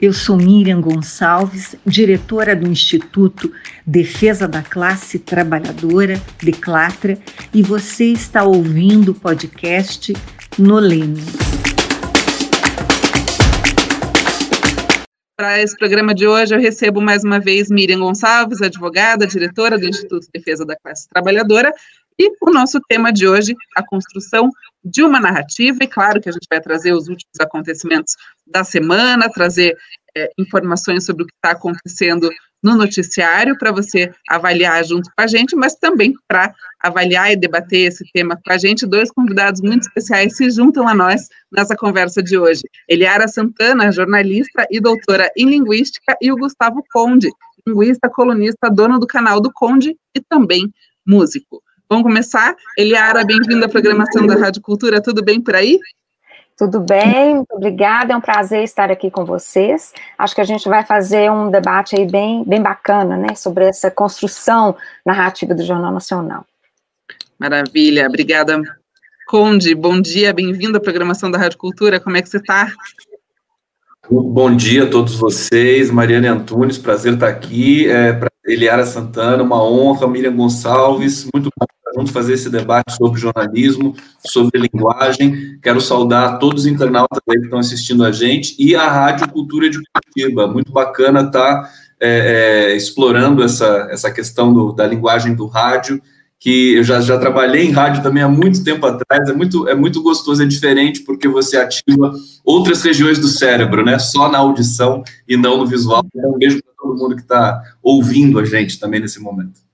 Eu sou Miriam Gonçalves, diretora do Instituto Defesa da Classe Trabalhadora, Declatra, e você está ouvindo o podcast Nolene. Para esse programa de hoje, eu recebo mais uma vez Miriam Gonçalves, advogada, diretora do Instituto Defesa da Classe Trabalhadora, e o nosso tema de hoje, a construção de uma narrativa, e claro que a gente vai trazer os últimos acontecimentos da semana, trazer é, informações sobre o que está acontecendo no noticiário para você avaliar junto com a gente, mas também para avaliar e debater esse tema com a gente, dois convidados muito especiais se juntam a nós nessa conversa de hoje. Eliara Santana, jornalista e doutora em linguística, e o Gustavo Conde, linguista, colunista, dono do canal do Conde e também músico. Vamos começar? Eliara, bem-vinda à programação da Rádio Cultura, tudo bem por aí? Tudo bem, muito obrigada, é um prazer estar aqui com vocês. Acho que a gente vai fazer um debate aí bem, bem bacana, né, sobre essa construção narrativa do Jornal Nacional. Maravilha, obrigada. Conde, bom dia, bem-vindo à programação da Rádio Cultura, como é que você está? Bom dia a todos vocês, Mariane Antunes, prazer estar aqui, é, Eliara Santana, uma honra, Miriam Gonçalves, muito bom juntos fazer esse debate sobre jornalismo, sobre linguagem. Quero saudar todos os internautas aí que estão assistindo a gente e a Rádio Cultura de Curitiba. Muito bacana estar tá, é, é, explorando essa, essa questão do, da linguagem do rádio, que eu já, já trabalhei em rádio também há muito tempo atrás. É muito, é muito gostoso, é diferente, porque você ativa outras regiões do cérebro, né? Só na audição e não no visual. Então, um beijo para todo mundo que está ouvindo a gente também nesse momento.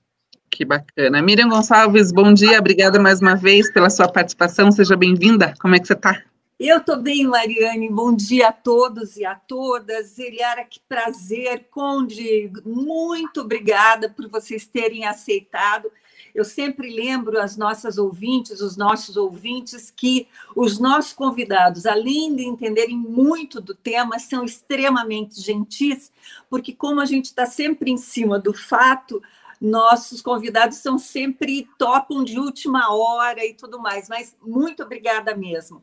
Que bacana. Miriam Gonçalves, bom dia, obrigada mais uma vez pela sua participação, seja bem-vinda. Como é que você está? Eu estou bem, Mariane. Bom dia a todos e a todas. Eliara, que prazer. Conde, muito obrigada por vocês terem aceitado. Eu sempre lembro as nossas ouvintes, os nossos ouvintes, que os nossos convidados, além de entenderem muito do tema, são extremamente gentis, porque, como a gente está sempre em cima do fato, nossos convidados são sempre topam de última hora e tudo mais, mas muito obrigada mesmo.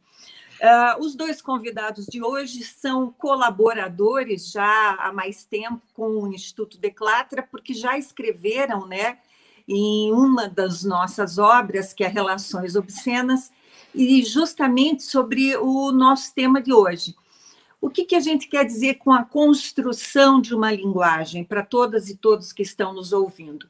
Uh, os dois convidados de hoje são colaboradores já há mais tempo com o Instituto Declatra, porque já escreveram, né, em uma das nossas obras, que é Relações Obscenas, e justamente sobre o nosso tema de hoje. O que, que a gente quer dizer com a construção de uma linguagem para todas e todos que estão nos ouvindo?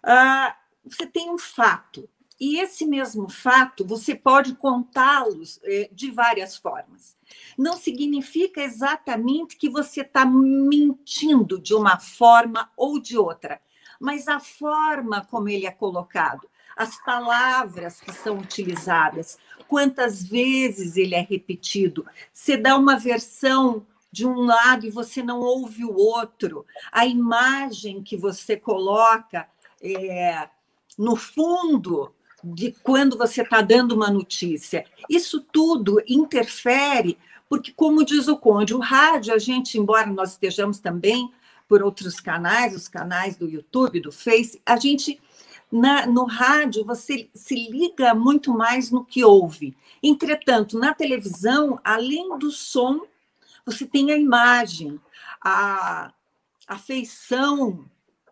Ah, você tem um fato, e esse mesmo fato você pode contá-los eh, de várias formas. Não significa exatamente que você está mentindo de uma forma ou de outra, mas a forma como ele é colocado, as palavras que são utilizadas, quantas vezes ele é repetido. Você dá uma versão de um lado e você não ouve o outro. A imagem que você coloca é, no fundo de quando você está dando uma notícia. Isso tudo interfere, porque, como diz o Conde, o rádio, a gente, embora nós estejamos também por outros canais, os canais do YouTube, do Face, a gente na, no rádio você se liga muito mais no que ouve. Entretanto, na televisão, além do som, você tem a imagem, a, a feição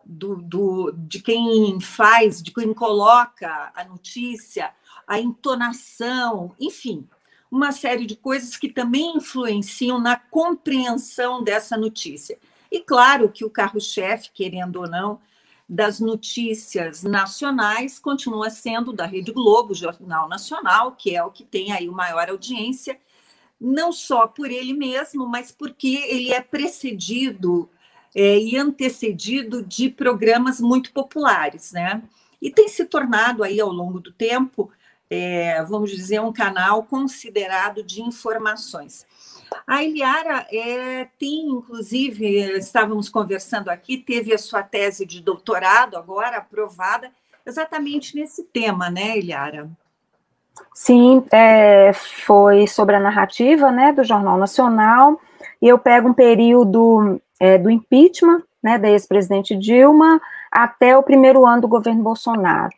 do, do, de quem faz, de quem coloca a notícia, a entonação, enfim, uma série de coisas que também influenciam na compreensão dessa notícia. E claro que o carro-chefe, querendo ou não, das notícias nacionais continua sendo da Rede Globo, Jornal Nacional, que é o que tem aí maior audiência, não só por ele mesmo, mas porque ele é precedido é, e antecedido de programas muito populares, né? E tem se tornado aí ao longo do tempo, é, vamos dizer, um canal considerado de informações. A Eliara é, tem, inclusive, estávamos conversando aqui, teve a sua tese de doutorado agora aprovada, exatamente nesse tema, né, Eliara? Sim, é, foi sobre a narrativa né, do Jornal Nacional, e eu pego um período é, do impeachment né, da ex-presidente Dilma até o primeiro ano do governo Bolsonaro.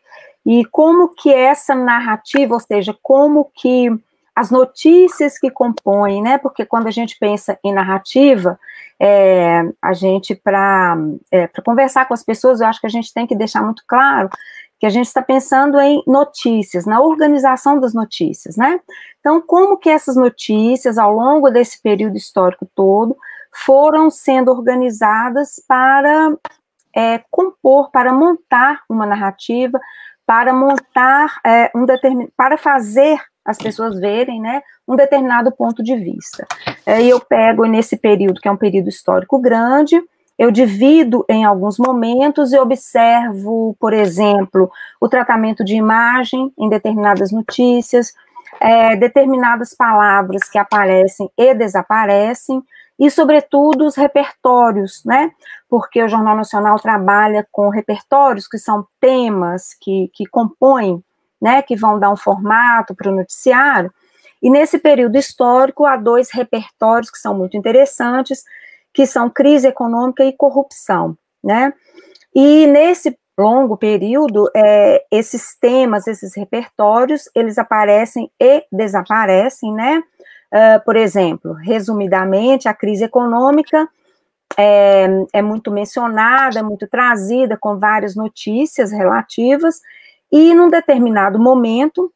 E como que essa narrativa, ou seja, como que as notícias que compõem, né? Porque quando a gente pensa em narrativa, é, a gente, para é, conversar com as pessoas, eu acho que a gente tem que deixar muito claro que a gente está pensando em notícias, na organização das notícias, né? Então, como que essas notícias, ao longo desse período histórico todo, foram sendo organizadas para é, compor, para montar uma narrativa, para montar é, um determinado, para fazer as pessoas verem, né, um determinado ponto de vista. É, e eu pego nesse período, que é um período histórico grande, eu divido em alguns momentos e observo, por exemplo, o tratamento de imagem em determinadas notícias, é, determinadas palavras que aparecem e desaparecem, e, sobretudo, os repertórios, né? Porque o Jornal Nacional trabalha com repertórios, que são temas que, que compõem, né? Que vão dar um formato para o noticiário. E nesse período histórico, há dois repertórios que são muito interessantes, que são crise econômica e corrupção, né? E nesse longo período, é, esses temas, esses repertórios, eles aparecem e desaparecem, né? Uh, por exemplo, resumidamente, a crise econômica é, é, muito mencionada, é muito trazida, com várias notícias relativas, e num determinado momento,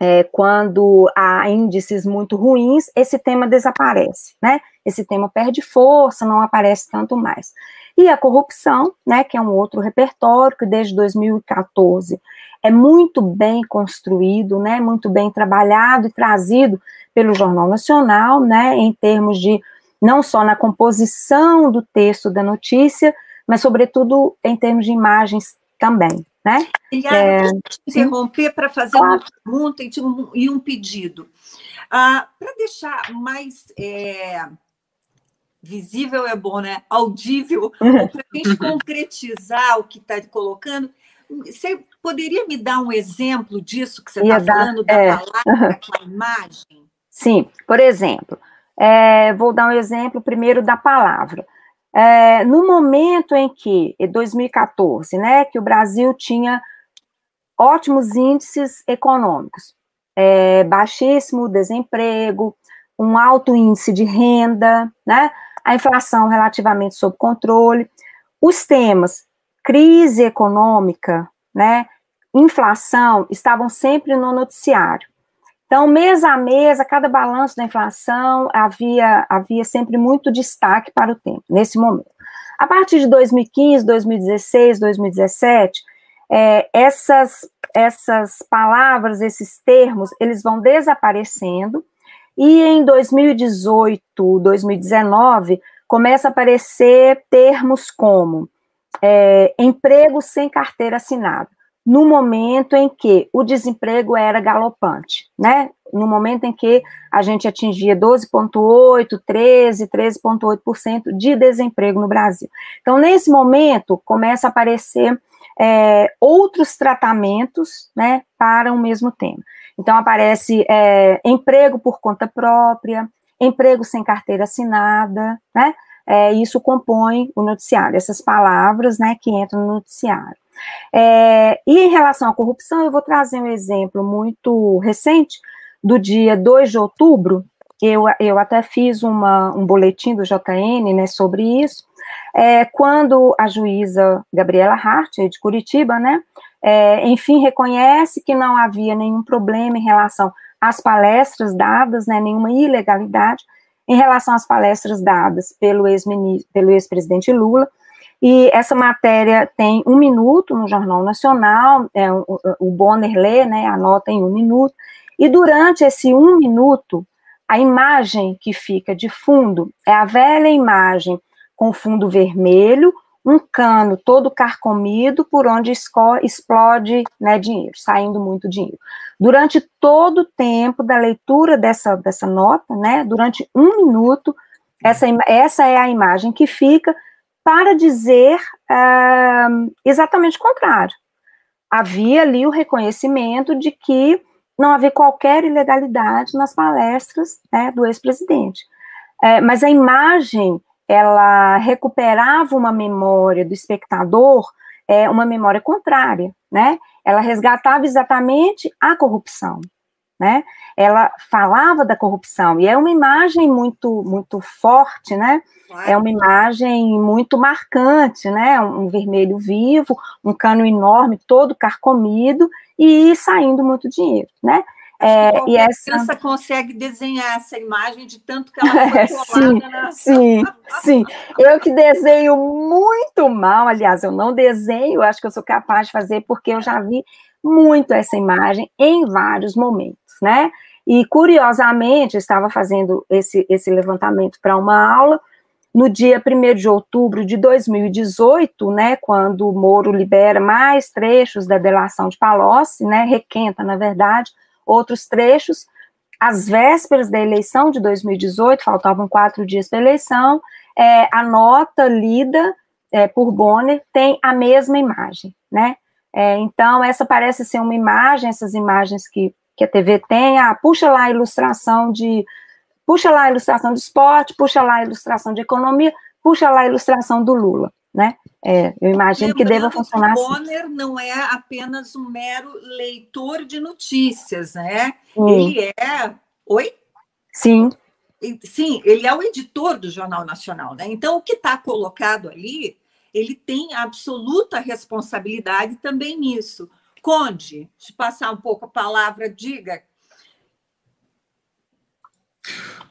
é, quando há índices muito ruins, esse tema desaparece, né? Esse tema perde força, não aparece tanto mais. E a corrupção, né, que é um outro repertório que desde 2014 é muito bem construído, né, muito bem trabalhado e trazido pelo Jornal Nacional, né, em termos de não só na composição do texto da notícia, mas sobretudo em termos de imagens também, né? Eliana, é, interromper para fazer claro. uma pergunta e um, e um pedido. Ah, para deixar mais é, visível é bom, né? Audível, uhum. para a gente concretizar o que está colocando, você poderia me dar um exemplo disso que você está falando, da é, palavra, da imagem? Sim, por exemplo, é, vou dar um exemplo primeiro da palavra. É, no momento em que, em 2014, né, que o Brasil tinha ótimos índices econômicos, é, baixíssimo desemprego, um alto índice de renda, né, a inflação relativamente sob controle, os temas crise econômica, né, inflação, estavam sempre no noticiário. Então, mês a mês, a cada balanço da inflação, havia, havia sempre muito destaque para o tempo, nesse momento. A partir de 2015, 2016, 2017, é, essas, essas palavras, esses termos, eles vão desaparecendo, e em 2018, 2019, começa a aparecer termos como é, emprego sem carteira assinada no momento em que o desemprego era galopante, né? No momento em que a gente atingia 12,8%, 13%, 13,8% de desemprego no Brasil. Então, nesse momento, começa a aparecer é, outros tratamentos, né, para o mesmo tema. Então, aparece é, emprego por conta própria, emprego sem carteira assinada, né? É, isso compõe o noticiário, essas palavras, né, que entram no noticiário. É, e em relação à corrupção, eu vou trazer um exemplo muito recente, do dia 2 de outubro, eu, eu até fiz uma, um boletim do JN né, sobre isso, é, quando a juíza Gabriela Hart, de Curitiba, né, é, enfim, reconhece que não havia nenhum problema em relação às palestras dadas, né, nenhuma ilegalidade em relação às palestras dadas pelo ex-presidente ex Lula, e essa matéria tem um minuto no Jornal Nacional, é, o, o Bonner lê, né, anota em um minuto, e durante esse um minuto, a imagem que fica de fundo é a velha imagem com fundo vermelho, um cano todo carcomido por onde explode né, dinheiro, saindo muito dinheiro. Durante todo o tempo da leitura dessa, dessa nota, né, durante um minuto, essa, essa é a imagem que fica, para dizer uh, exatamente o contrário. Havia ali o reconhecimento de que não havia qualquer ilegalidade nas palestras né, do ex-presidente. É, mas a imagem, ela recuperava uma memória do espectador, é, uma memória contrária, né? Ela resgatava exatamente a corrupção. Né? Ela falava da corrupção e é uma imagem muito muito forte, né? Claro. É uma imagem muito marcante, né? Um vermelho vivo, um cano enorme, todo carcomido e saindo muito dinheiro, né? É, e essa criança consegue desenhar essa imagem de tanto que ela foi sim, na... sim, sim. Eu que desenho muito mal, aliás, eu não desenho, acho que eu sou capaz de fazer porque eu já vi muito essa imagem em vários momentos, né? E curiosamente, estava fazendo esse, esse levantamento para uma aula no dia 1 de outubro de 2018, né, quando o Moro libera mais trechos da delação de Palocci, né, requenta, na verdade, outros trechos, às vésperas da eleição de 2018, faltavam quatro dias para a eleição, é, a nota lida é, por Bonner tem a mesma imagem, né, é, então essa parece ser uma imagem, essas imagens que, que a TV tem, ah, puxa lá a ilustração de puxa lá a ilustração de esporte, puxa lá a ilustração de economia, puxa lá a ilustração do Lula, né? É, eu imagino Lembrando que deva funcionar que o assim. Bonner não é apenas um mero leitor de notícias, né? Sim. Ele é... Oi? Sim. Sim, ele é o editor do Jornal Nacional, né? Então, o que está colocado ali, ele tem absoluta responsabilidade também nisso. Conde, de passar um pouco a palavra, diga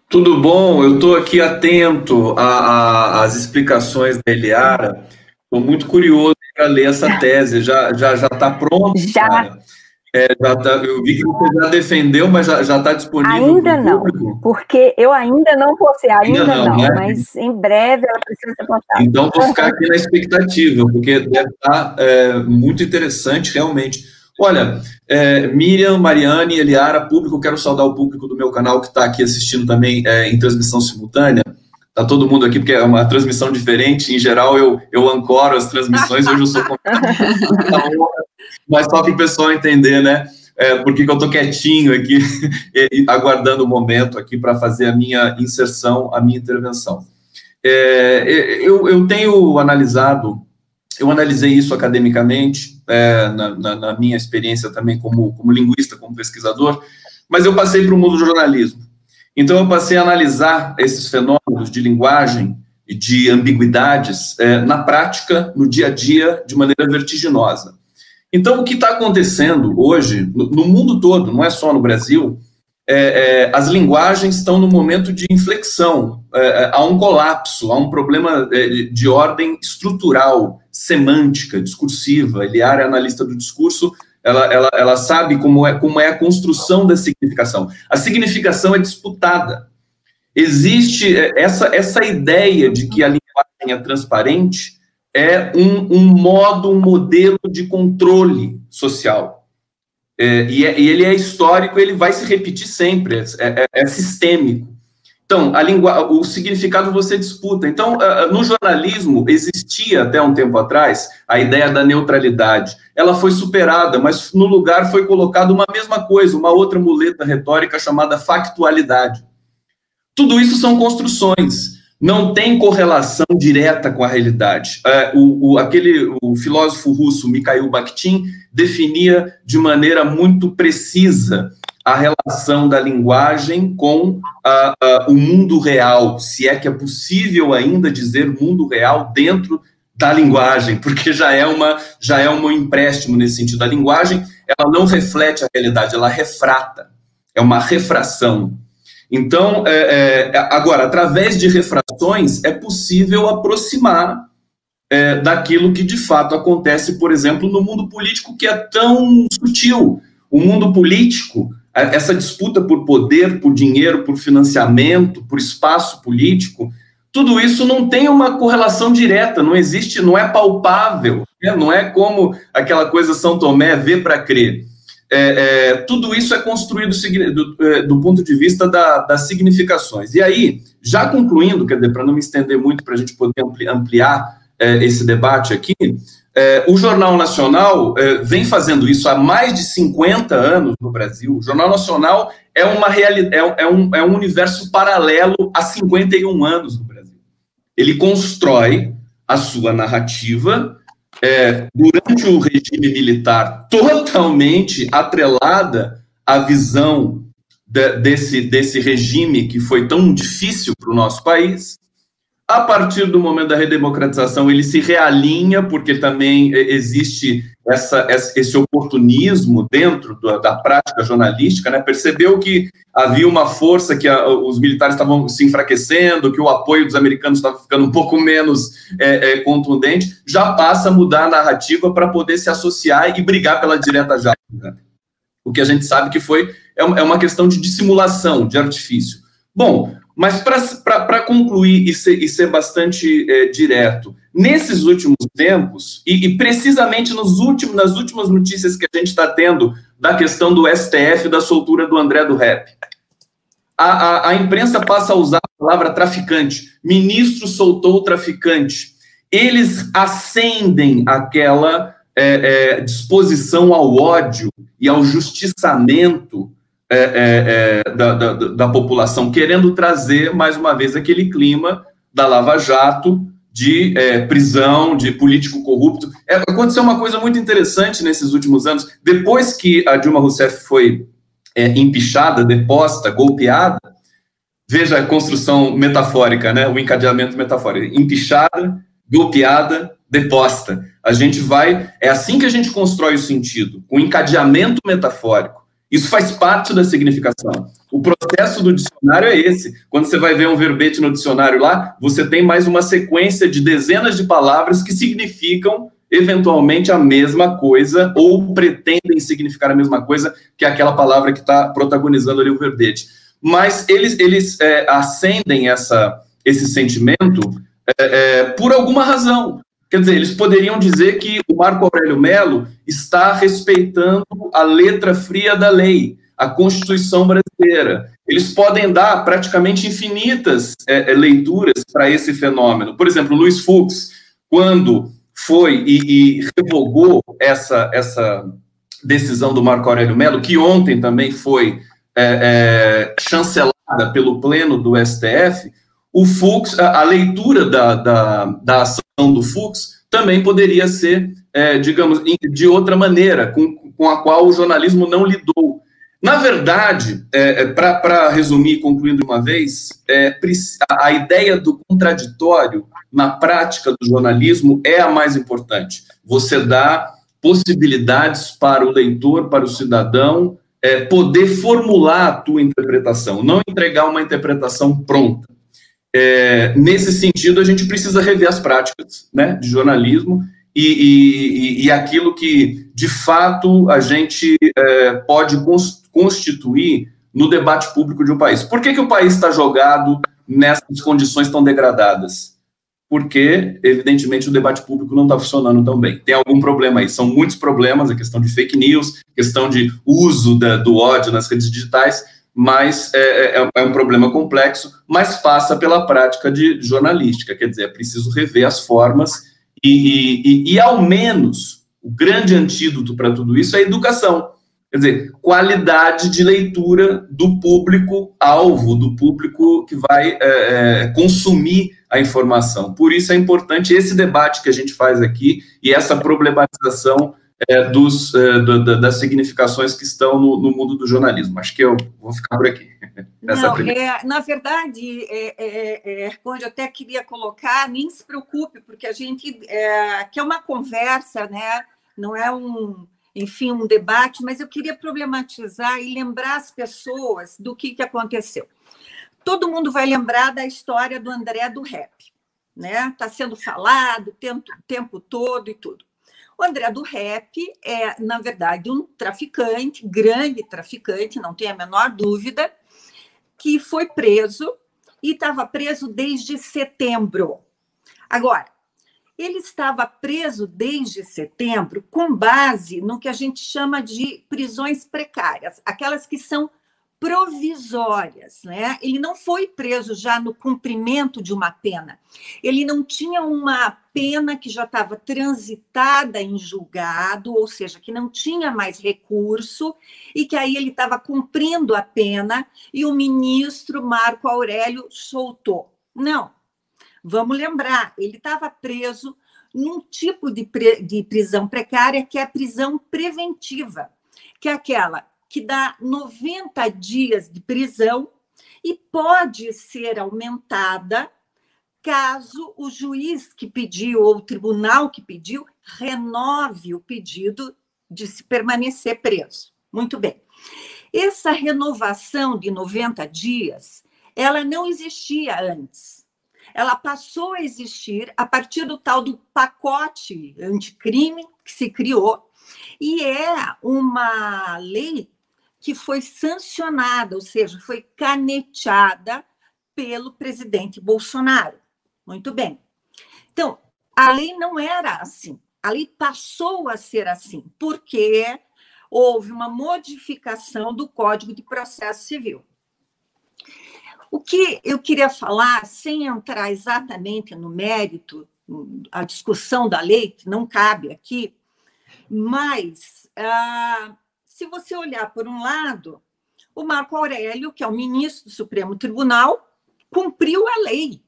tudo bom? Eu estou aqui atento às explicações da Eliara. Estou muito curioso para ler essa tese. Já já já está pronto? Já. É, já tá, eu vi que você já defendeu, mas já está disponível. Ainda não, público? porque eu ainda não postei, ainda, ainda não, não né? mas em breve ela precisa ser postada. Então vou ficar aqui na expectativa, porque deve estar tá, é, muito interessante realmente. Olha, é, Miriam, Mariane, Eliara, público, quero saudar o público do meu canal que está aqui assistindo também é, em transmissão simultânea. Está todo mundo aqui, porque é uma transmissão diferente. Em geral, eu, eu ancoro as transmissões, hoje eu sou mas só para o pessoal entender, né? É, porque eu estou quietinho aqui, aguardando o momento aqui para fazer a minha inserção, a minha intervenção. É, eu, eu tenho analisado eu analisei isso academicamente, é, na, na, na, minha experiência também como, como linguista, como pesquisador, mas eu passei para o mundo do jornalismo. Então, eu passei a analisar esses fenômenos de linguagem e de ambiguidades é, na prática, no dia a dia, de maneira vertiginosa. Então, o que está acontecendo hoje, no, no mundo todo, não é só no Brasil, é, é, as linguagens estão no momento de inflexão, é, é há um colapso, há um problema é, de ordem estrutural, semântica, discursiva. Eliara é analista do discurso, ela, ela, ela sabe como é, como é a construção da significação. A significação é disputada. Existe é, essa, essa ideia de que a linguagem é transparente é um, um modo, um modelo de controle social é, e, é, e, ele é histórico, ele vai se repetir sempre, é, é, é sistêmico. Então, a língua, o significado você disputa. Então, no jornalismo existia até um tempo atrás a ideia da neutralidade. Ela foi superada, mas no lugar foi colocada uma mesma coisa, uma outra muleta retórica chamada factualidade. Tudo isso são construções não tem correlação direta com a realidade. É, o, o, aquele, o filósofo russo Mikhail Bakhtin definia de maneira muito precisa a relação da linguagem com o mundo real, se é que é possível ainda dizer mundo real dentro da linguagem, porque já é uma já é um empréstimo nesse sentido. A linguagem ela não reflete a realidade, ela refrata, é uma refração. Então, é, é, agora, através de refrações, é possível aproximar é, daquilo que de fato acontece, por exemplo, no mundo político, que é tão sutil. O mundo político, essa disputa por poder, por dinheiro, por financiamento, por espaço político, tudo isso não tem uma correlação direta, não existe, não é palpável, né? não é como aquela coisa São Tomé, vê para crer é, é, tudo isso é construído do, é, do ponto de vista da, das significações. E aí, já concluindo, quer dizer, para não me estender muito, para a gente poder ampliar é, esse debate aqui, é, o Jornal Nacional é, vem fazendo isso há mais de 50 anos no Brasil. O Jornal Nacional é, uma realidade, é, um, é um universo paralelo há 51 anos no Brasil. Ele constrói a sua narrativa é, durante o regime militar totalmente atrelada a visão de, desse, desse regime que foi tão difícil para o nosso país. A partir do momento da redemocratização, ele se realinha, porque também existe essa, esse oportunismo dentro da prática jornalística, né? percebeu que havia uma força, que a, os militares estavam se enfraquecendo, que o apoio dos americanos estava ficando um pouco menos é, é, contundente, já passa a mudar a narrativa para poder se associar e brigar pela direta já. O que a gente sabe que foi é, é uma questão de dissimulação, de artifício. Bom, mas para concluir e ser, e ser bastante é, direto, nesses últimos tempos, e, e, precisamente nos últimos, nas últimas notícias que a gente está tendo da questão do STF da soltura do André do Rep, a, a, a imprensa passa a usar a palavra traficante. Ministro soltou o traficante. Eles acendem aquela é, é, disposição ao ódio e ao justiçamento é, é, é, da, da, da, população, querendo trazer, mais uma vez, aquele clima da Lava Jato, de é, prisão, de político corrupto. É, aconteceu uma coisa muito interessante nesses últimos anos. Depois que a Dilma Rousseff foi é, empichada, deposta, golpeada, veja a construção metafórica, né? o encadeamento metafórico. Empichada, golpeada, deposta. A gente vai. É assim que a gente constrói o sentido, com encadeamento metafórico. Isso faz parte da significação. O processo do dicionário é esse. Quando você vai ver um verbete no dicionário lá, você tem mais uma sequência de dezenas de palavras que significam eventualmente a mesma coisa ou pretendem significar a mesma coisa que aquela palavra que está protagonizando ali o verbete. Mas eles, eles é, acendem essa, esse sentimento é, é, por alguma razão. Quer dizer, eles poderiam dizer que o Marco Aurélio Melo está respeitando a letra fria da lei, a Constituição brasileira. Eles podem dar praticamente infinitas é, é leituras para esse fenômeno. Por exemplo, Luiz Fux, quando foi e, e revogou essa, essa decisão do Marco Aurélio Melo, que ontem também foi é, é, chancelada pelo Pleno do STF, o Fux, a, a leitura da, da, da ação do Fux também poderia ser, é, digamos, de outra maneira, com, com a qual o jornalismo não lidou. Na verdade, é, é para resumir, concluindo uma vez, é, a ideia do contraditório na prática do jornalismo é a mais importante. Você dá possibilidades para o leitor, para o cidadão, é, poder formular a tua interpretação, não entregar uma interpretação pronta. É, nesse sentido, a gente precisa rever as práticas né, de jornalismo e, e, e aquilo que, de fato, a gente é, pode constituir no debate público de um país. Por que, que o país está jogado nessas condições tão degradadas? Porque, evidentemente, o debate público não está funcionando tão bem. Tem algum problema aí. São muitos problemas, a questão de fake news, questão de uso da, do ódio nas redes digitais, mas é, é, é, um problema complexo, mas passa pela prática de jornalística, quer dizer, é preciso rever as formas e, e, e ao menos, o grande antídoto para tudo isso é a educação, quer dizer, qualidade de leitura do público-alvo, do público que vai é, é, consumir a informação. Por isso é importante esse debate que a gente faz aqui e essa problematização é, dos, é, do, das significações que estão no, no, mundo do jornalismo. Acho que eu vou ficar por aqui. Não, é, na verdade, é, é, é, eu até queria colocar, nem se preocupe, porque a gente é, quer uma conversa, né? não é um, enfim, um debate, mas eu queria problematizar e lembrar as pessoas do que, que aconteceu. Todo mundo vai lembrar da história do André do Rap, né? Está sendo falado o tempo, tempo todo e tudo. O André do Rap é, na verdade, um traficante, grande traficante, não tem a menor dúvida, que foi preso e estava preso desde setembro. Agora, ele estava preso desde setembro com base no que a gente chama de prisões precárias, aquelas que são provisórias, né? Ele não foi preso já no cumprimento de uma pena. Ele não tinha uma pena que já estava transitada em julgado, ou seja, que não tinha mais recurso e que aí ele estava cumprindo a pena e o ministro Marco Aurélio soltou. Não. Vamos lembrar, ele estava preso num tipo de, de prisão precária que é a prisão preventiva, que é aquela que dá 90 dias de prisão e pode ser aumentada caso o juiz que pediu ou o tribunal que pediu renove o pedido de se permanecer preso. Muito bem. Essa renovação de 90 dias, ela não existia antes. Ela passou a existir a partir do tal do pacote anticrime que se criou, e é uma lei que foi sancionada, ou seja, foi caneteada pelo presidente Bolsonaro. Muito bem. Então, a lei não era assim. A lei passou a ser assim, porque houve uma modificação do Código de Processo Civil. O que eu queria falar, sem entrar exatamente no mérito, a discussão da lei, que não cabe aqui, mas ah, se você olhar por um lado, o Marco Aurélio, que é o ministro do Supremo Tribunal, cumpriu a lei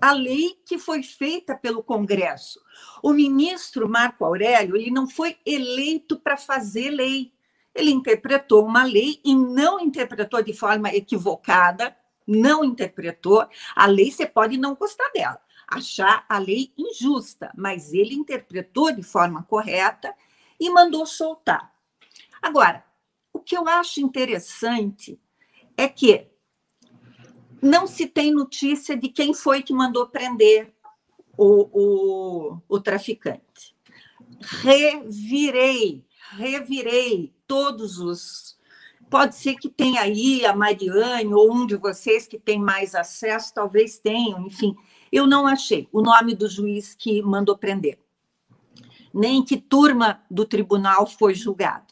a lei que foi feita pelo Congresso. O ministro Marco Aurélio, ele não foi eleito para fazer lei. Ele interpretou uma lei e não interpretou de forma equivocada, não interpretou. A lei você pode não gostar dela, achar a lei injusta, mas ele interpretou de forma correta e mandou soltar. Agora, o que eu acho interessante é que não se tem notícia de quem foi que mandou prender o, o, o traficante. Revirei, revirei todos os. Pode ser que tenha aí a Mariane ou um de vocês que tem mais acesso, talvez tenham, enfim. Eu não achei o nome do juiz que mandou prender, nem que turma do tribunal foi julgado.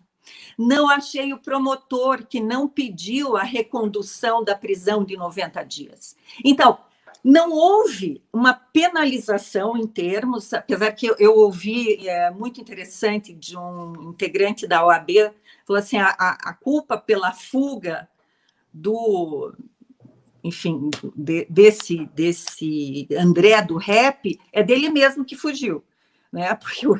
Não achei o promotor que não pediu a recondução da prisão de 90 dias. Então, não houve uma penalização em termos, apesar que eu, eu ouvi, é muito interessante, de um integrante da OAB, falou assim, a, a culpa pela fuga do, enfim, de, desse, desse André do rap é dele mesmo que fugiu, né? porque o,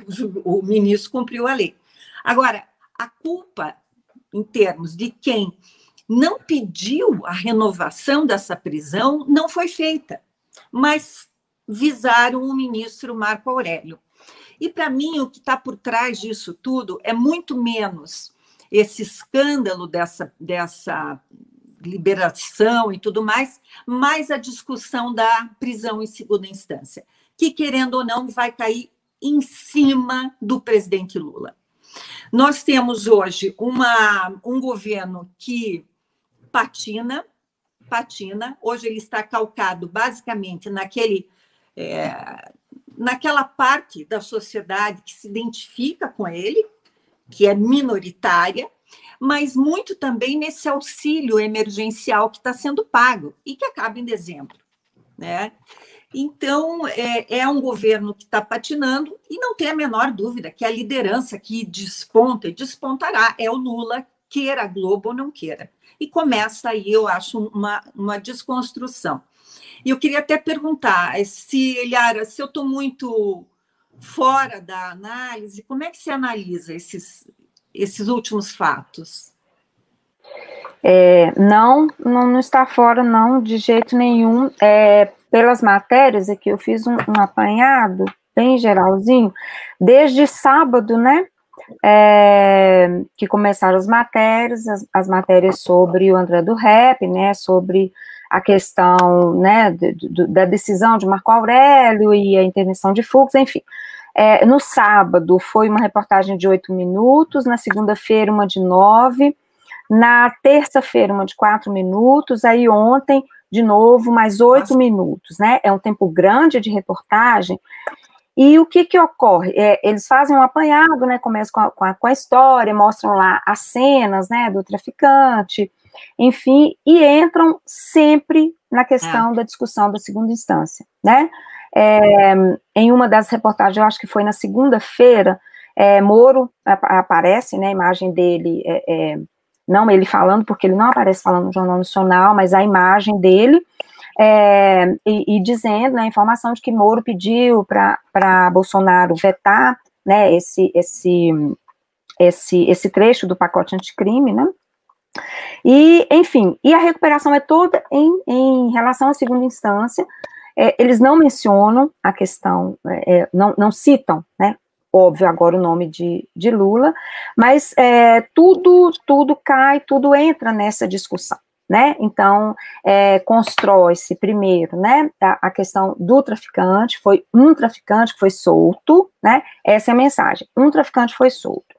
o ministro cumpriu a lei. Agora, a culpa, em termos de quem não pediu a renovação dessa prisão, não foi feita, mas visaram o ministro Marco Aurélio. E, para mim, o que está por trás disso tudo é muito menos esse escândalo dessa, dessa liberação e tudo mais, mais a discussão da prisão em segunda instância, que, querendo ou não, vai cair em cima do presidente Lula. Nós temos hoje uma, um governo que patina, patina. Hoje ele está calcado basicamente naquele, é, naquela parte da sociedade que se identifica com ele, que é minoritária, mas muito também nesse auxílio emergencial que está sendo pago e que acaba em dezembro, né? Então, é, é um governo que está patinando e não tem a menor dúvida que a liderança que desponta e despontará é o Lula, queira a Globo ou não queira. E começa aí, eu acho, uma, uma desconstrução. E eu queria até perguntar se, Eliara, se eu estou muito fora da análise, como é que se analisa esses, esses últimos fatos? É, não, não, está fora, não, de jeito nenhum. É, pelas matérias, aqui eu fiz um, um apanhado bem geralzinho, desde sábado, né? É, que começaram as matérias, as, as, matérias sobre o André do Rap, né? Sobre a questão né, de, de, da decisão de Marco Aurélio e a intervenção de Fux, enfim. É, no sábado foi uma reportagem de oito minutos, na segunda-feira uma de nove, na terça-feira uma de quatro minutos, aí ontem de novo, mais oito minutos, né? É um tempo grande de reportagem. E o que que ocorre? É, eles fazem um apanhado, né? Começam com a, com a, com a história, mostram lá as cenas, né? Do traficante, enfim, e entram sempre na questão é. da discussão da segunda instância, né? É, em uma das reportagens, eu acho que foi na segunda-feira, é, Moro aparece, né? A imagem dele é, é não ele falando, porque ele não aparece falando no Jornal Nacional, mas a imagem dele, é, e, e, dizendo né, a informação de que Moro pediu para Bolsonaro vetar né, esse, esse, esse, esse trecho do pacote anticrime, né? E, enfim, e a recuperação é toda em, em relação à segunda instância. É, eles não mencionam a questão, é, é, não, não citam, né? Óbvio, agora o nome de, de Lula, mas é, tudo, tudo cai, tudo entra nessa discussão né? Então, é, constrói-se primeiro, né, a, a, questão do traficante, foi um traficante que foi solto, né? Essa é a mensagem, um traficante foi solto.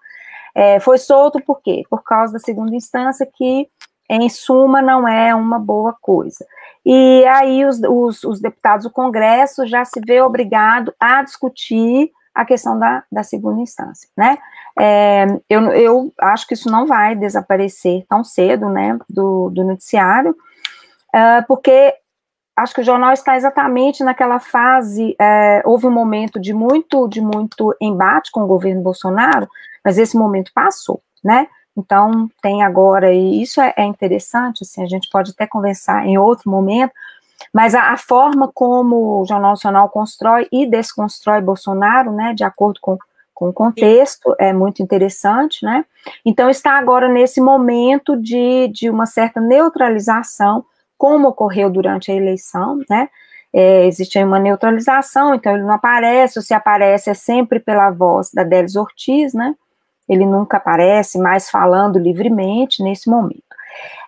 É, foi solto por quê? Por causa da segunda instância que, em suma, não é uma boa coisa. E aí os, os, os deputados do Congresso já se vê obrigado a discutir a questão da, da segunda instância, né? É, eu, eu acho que isso não vai desaparecer tão cedo, né, do, do noticiário, uh, porque acho que o jornal está exatamente naquela fase, é, houve um momento de muito, de muito embate com o governo Bolsonaro, mas esse momento passou, né? Então, tem agora, e isso é, é interessante, assim, a gente pode até conversar em outro momento, mas a, a, forma como o Jornal Nacional constrói e desconstrói Bolsonaro, né, de acordo com, com o contexto, é muito interessante, né? Então está agora nesse momento de, de uma certa neutralização, como ocorreu durante a eleição, né? É, existe uma neutralização, então ele não aparece, ou se aparece é sempre pela voz da Délis Ortiz, né? Ele nunca aparece mais falando livremente nesse momento.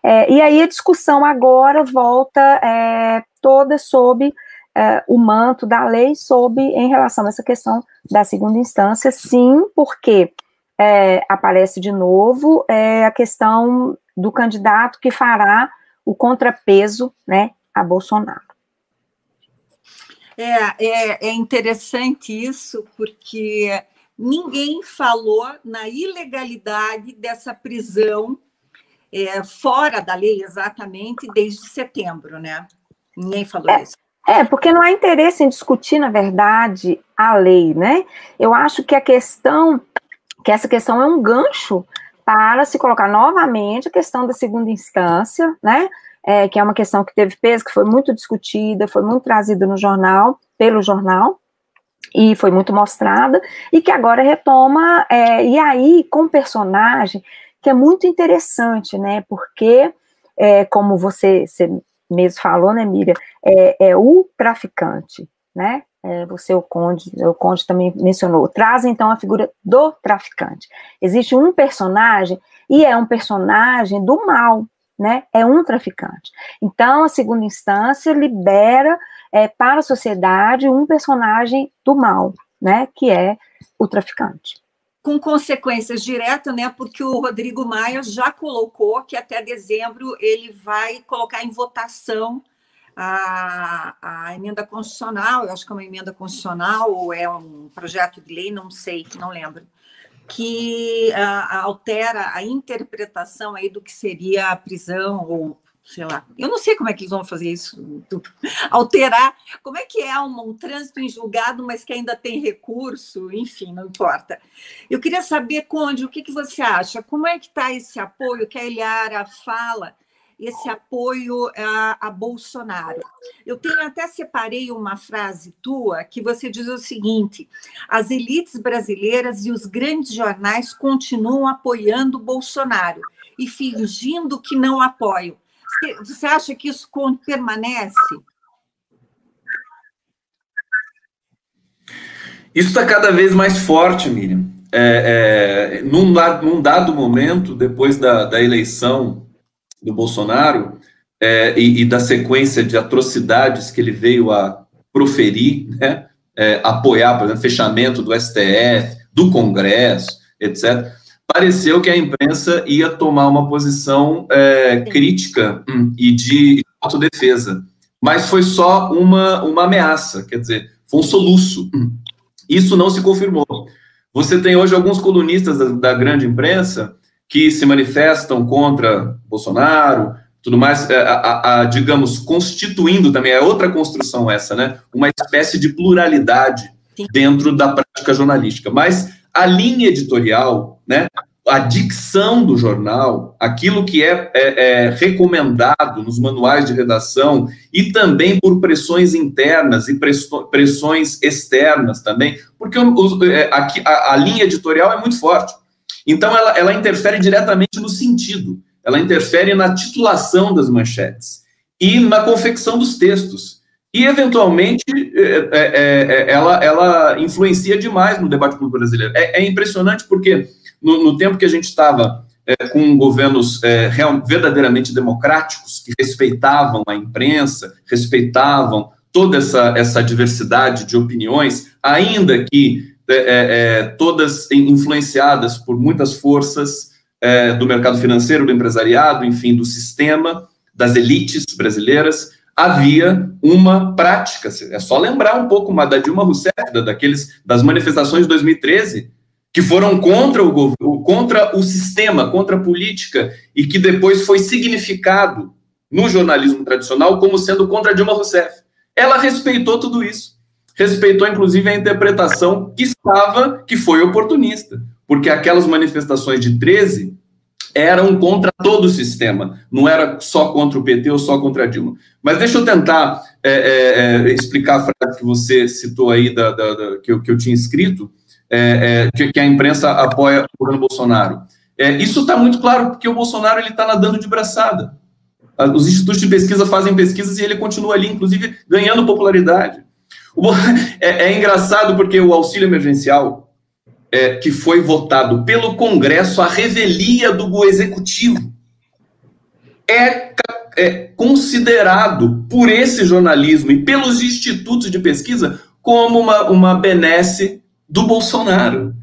É, e aí a discussão agora volta é, toda sob é, o manto da lei, sob em relação a essa questão da segunda instância, sim, porque é, aparece de novo é, a questão do candidato que fará o contrapeso né, a Bolsonaro. É, é, é interessante isso, porque ninguém falou na ilegalidade dessa prisão é, fora da lei exatamente desde setembro, né? Ninguém falou é, isso. É, porque não há interesse em discutir, na verdade, a lei, né? Eu acho que a questão, que essa questão é um gancho para se colocar novamente a questão da segunda instância, né? É, que é uma questão que teve peso, que foi muito discutida, foi muito trazida no jornal, pelo jornal, e foi muito mostrada, e que agora retoma, é, e aí, com personagem que é muito interessante, né? Porque, é, como você, você, mesmo falou, né, Miriam, é, é o traficante, né? É, você, o Conde, o Conde também mencionou, traz então a figura do traficante. Existe um personagem, e é um personagem do mal, né? É um traficante. Então, a segunda instância libera é, para a sociedade um personagem do mal, né? Que é o traficante com consequências diretas, né? Porque o Rodrigo Maia já colocou que até dezembro ele vai colocar em votação a, a emenda constitucional, eu acho que é uma emenda constitucional ou é um projeto de lei, não sei, não lembro, que a, altera a interpretação aí do que seria a prisão ou sei lá, eu não sei como é que eles vão fazer isso, alterar, como é que é um, um, trânsito em julgado, mas que ainda tem recurso, enfim, não importa. Eu queria saber, Conde, o que, que você acha? Como é que está esse apoio que a Eliara fala, esse apoio a, a Bolsonaro? Eu tenho até separei uma frase tua que você diz o seguinte: as elites brasileiras e os grandes jornais continuam apoiando Bolsonaro e fingindo que não apoiam você acha que isso permanece? Isso está cada vez mais forte, Miriam. É, é, num, num, dado momento, depois da, da eleição do Bolsonaro é, e, e, da sequência de atrocidades que ele veio a proferir, né, é, apoiar, por exemplo, fechamento do STF, do Congresso, etc pareceu que a imprensa ia tomar uma posição é, crítica hum, e de autodefesa. Mas foi só uma, uma ameaça, quer dizer, foi um soluço. Hum. Isso não se confirmou. Você tem hoje alguns colunistas da, da grande imprensa que se manifestam contra Bolsonaro, tudo mais, é, a, a, a, digamos, constituindo também, é outra construção essa, né? Uma espécie de pluralidade dentro da prática jornalística. Mas a linha editorial, né, a dicção do jornal, aquilo que é, é, é, recomendado nos manuais de redação e também por pressões internas e pressões externas também, porque é, a, a, linha editorial é muito forte. Então, ela, ela interfere diretamente no sentido, ela interfere na titulação das manchetes e na confecção dos textos. E, eventualmente, é, é, é, ela, ela influencia demais no debate público brasileiro. É, é impressionante porque, no, no, tempo que a gente estava é, com governos é, real, verdadeiramente democráticos, que respeitavam a imprensa, respeitavam toda essa, essa diversidade de opiniões, ainda que todas influenciadas por muitas forças do mercado financeiro, do empresariado, enfim, do sistema, das elites brasileiras, havia uma prática. É só lembrar um pouco da Dilma Rousseff, daqueles das manifestações de 2013, que foram contra o, contra o sistema, contra a política, e que depois foi significado no jornalismo tradicional como sendo contra Dilma Rousseff. Ela respeitou tudo isso. Respeitou, inclusive, a interpretação que estava, que foi oportunista, porque aquelas manifestações de 13 eram contra todo o sistema, não era só contra o PT ou só contra a Dilma. Mas deixa eu tentar é, é, é, explicar a frase que você citou aí, da, da, da que, eu, que eu tinha escrito, é, é, que, que, a imprensa apoia o governo Bolsonaro. É, isso está muito claro, porque o Bolsonaro está nadando de braçada. Os institutos de pesquisa fazem pesquisas e ele continua ali, inclusive, ganhando popularidade. O, é engraçado porque o auxílio emergencial, é, que foi votado pelo Congresso a revelia do Executivo é, é considerado por esse jornalismo e pelos institutos de pesquisa como uma, uma benesse do Bolsonaro.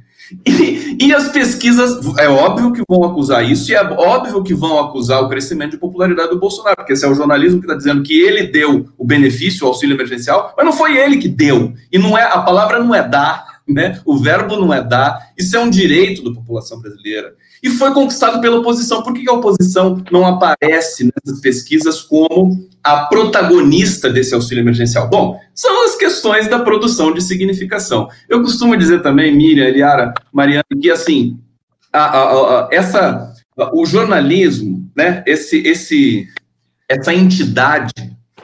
E, e, as pesquisas, é óbvio que vão acusar isso, e é óbvio que vão acusar o crescimento de popularidade do Bolsonaro, porque esse é o jornalismo que está dizendo que ele deu o benefício, o auxílio emergencial, mas não foi ele que deu. E não é a palavra não é dar, né? O verbo não é dar, isso é um direito da população brasileira. E foi conquistado pela oposição. Por que a oposição não aparece nessas pesquisas como a protagonista desse auxílio emergencial? Bom, são as questões da produção de significação. Eu costumo dizer também, Miriam, Eliara, Mariana, que assim, a, a, a, essa, o jornalismo, né, esse, esse, essa entidade,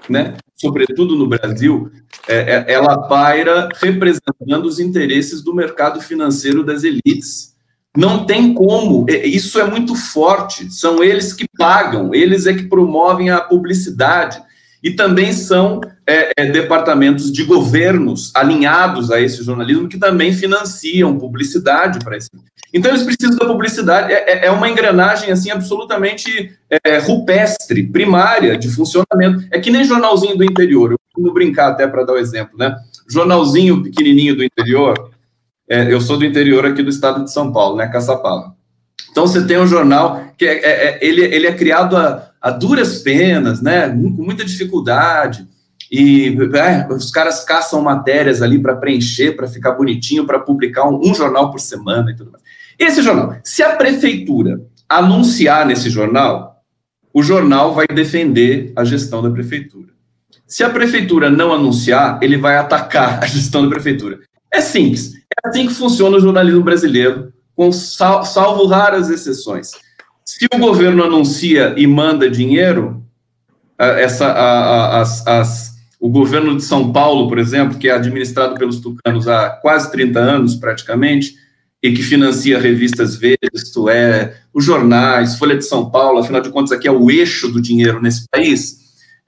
né, sobretudo no Brasil, é, é, ela paira representando os interesses do mercado financeiro das elites. Não tem como, é, isso é muito forte. São eles que pagam, eles é que promovem a publicidade. E também são é, é, departamentos de governos alinhados a esse jornalismo que também financiam publicidade para esse. Então eles precisam da publicidade. É, é, é uma engrenagem assim absolutamente é, rupestre, primária de funcionamento. É que nem jornalzinho do interior. Eu vou brincar até para dar o um exemplo, né? Jornalzinho pequenininho do interior. É, eu sou do interior aqui do estado de São Paulo, né? Caçapava. Então você tem um jornal que é, ele, ele é criado a, a duras penas, né? Com muita dificuldade e é, os caras caçam matérias ali para preencher, para ficar bonitinho, para publicar um, um, jornal por semana e tudo mais. Esse jornal, se a prefeitura anunciar nesse jornal, o jornal vai defender a gestão da prefeitura. Se a prefeitura não anunciar, ele vai atacar a gestão da prefeitura. É simples. É assim que funciona o jornalismo brasileiro, com sal, salvo raras exceções. Se o governo anuncia e manda dinheiro, essa, a, a, as, as o governo de São Paulo, por exemplo, que é administrado pelos tucanos há quase 30 anos, praticamente, e que financia revistas Veja, isto é, os jornais, Folha de São Paulo, afinal de contas, aqui é o eixo do dinheiro nesse país,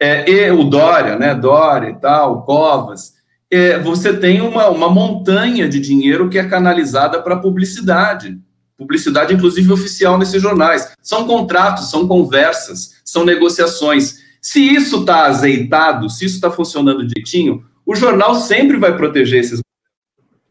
é, e o Dória, né, Dória e tal, Covas, é, você tem uma, uma montanha de dinheiro que é canalizada para publicidade, publicidade inclusive oficial nesses jornais. São contratos, são conversas, são negociações. Se isso está azeitado, se isso está funcionando direitinho, o jornal sempre vai proteger esses.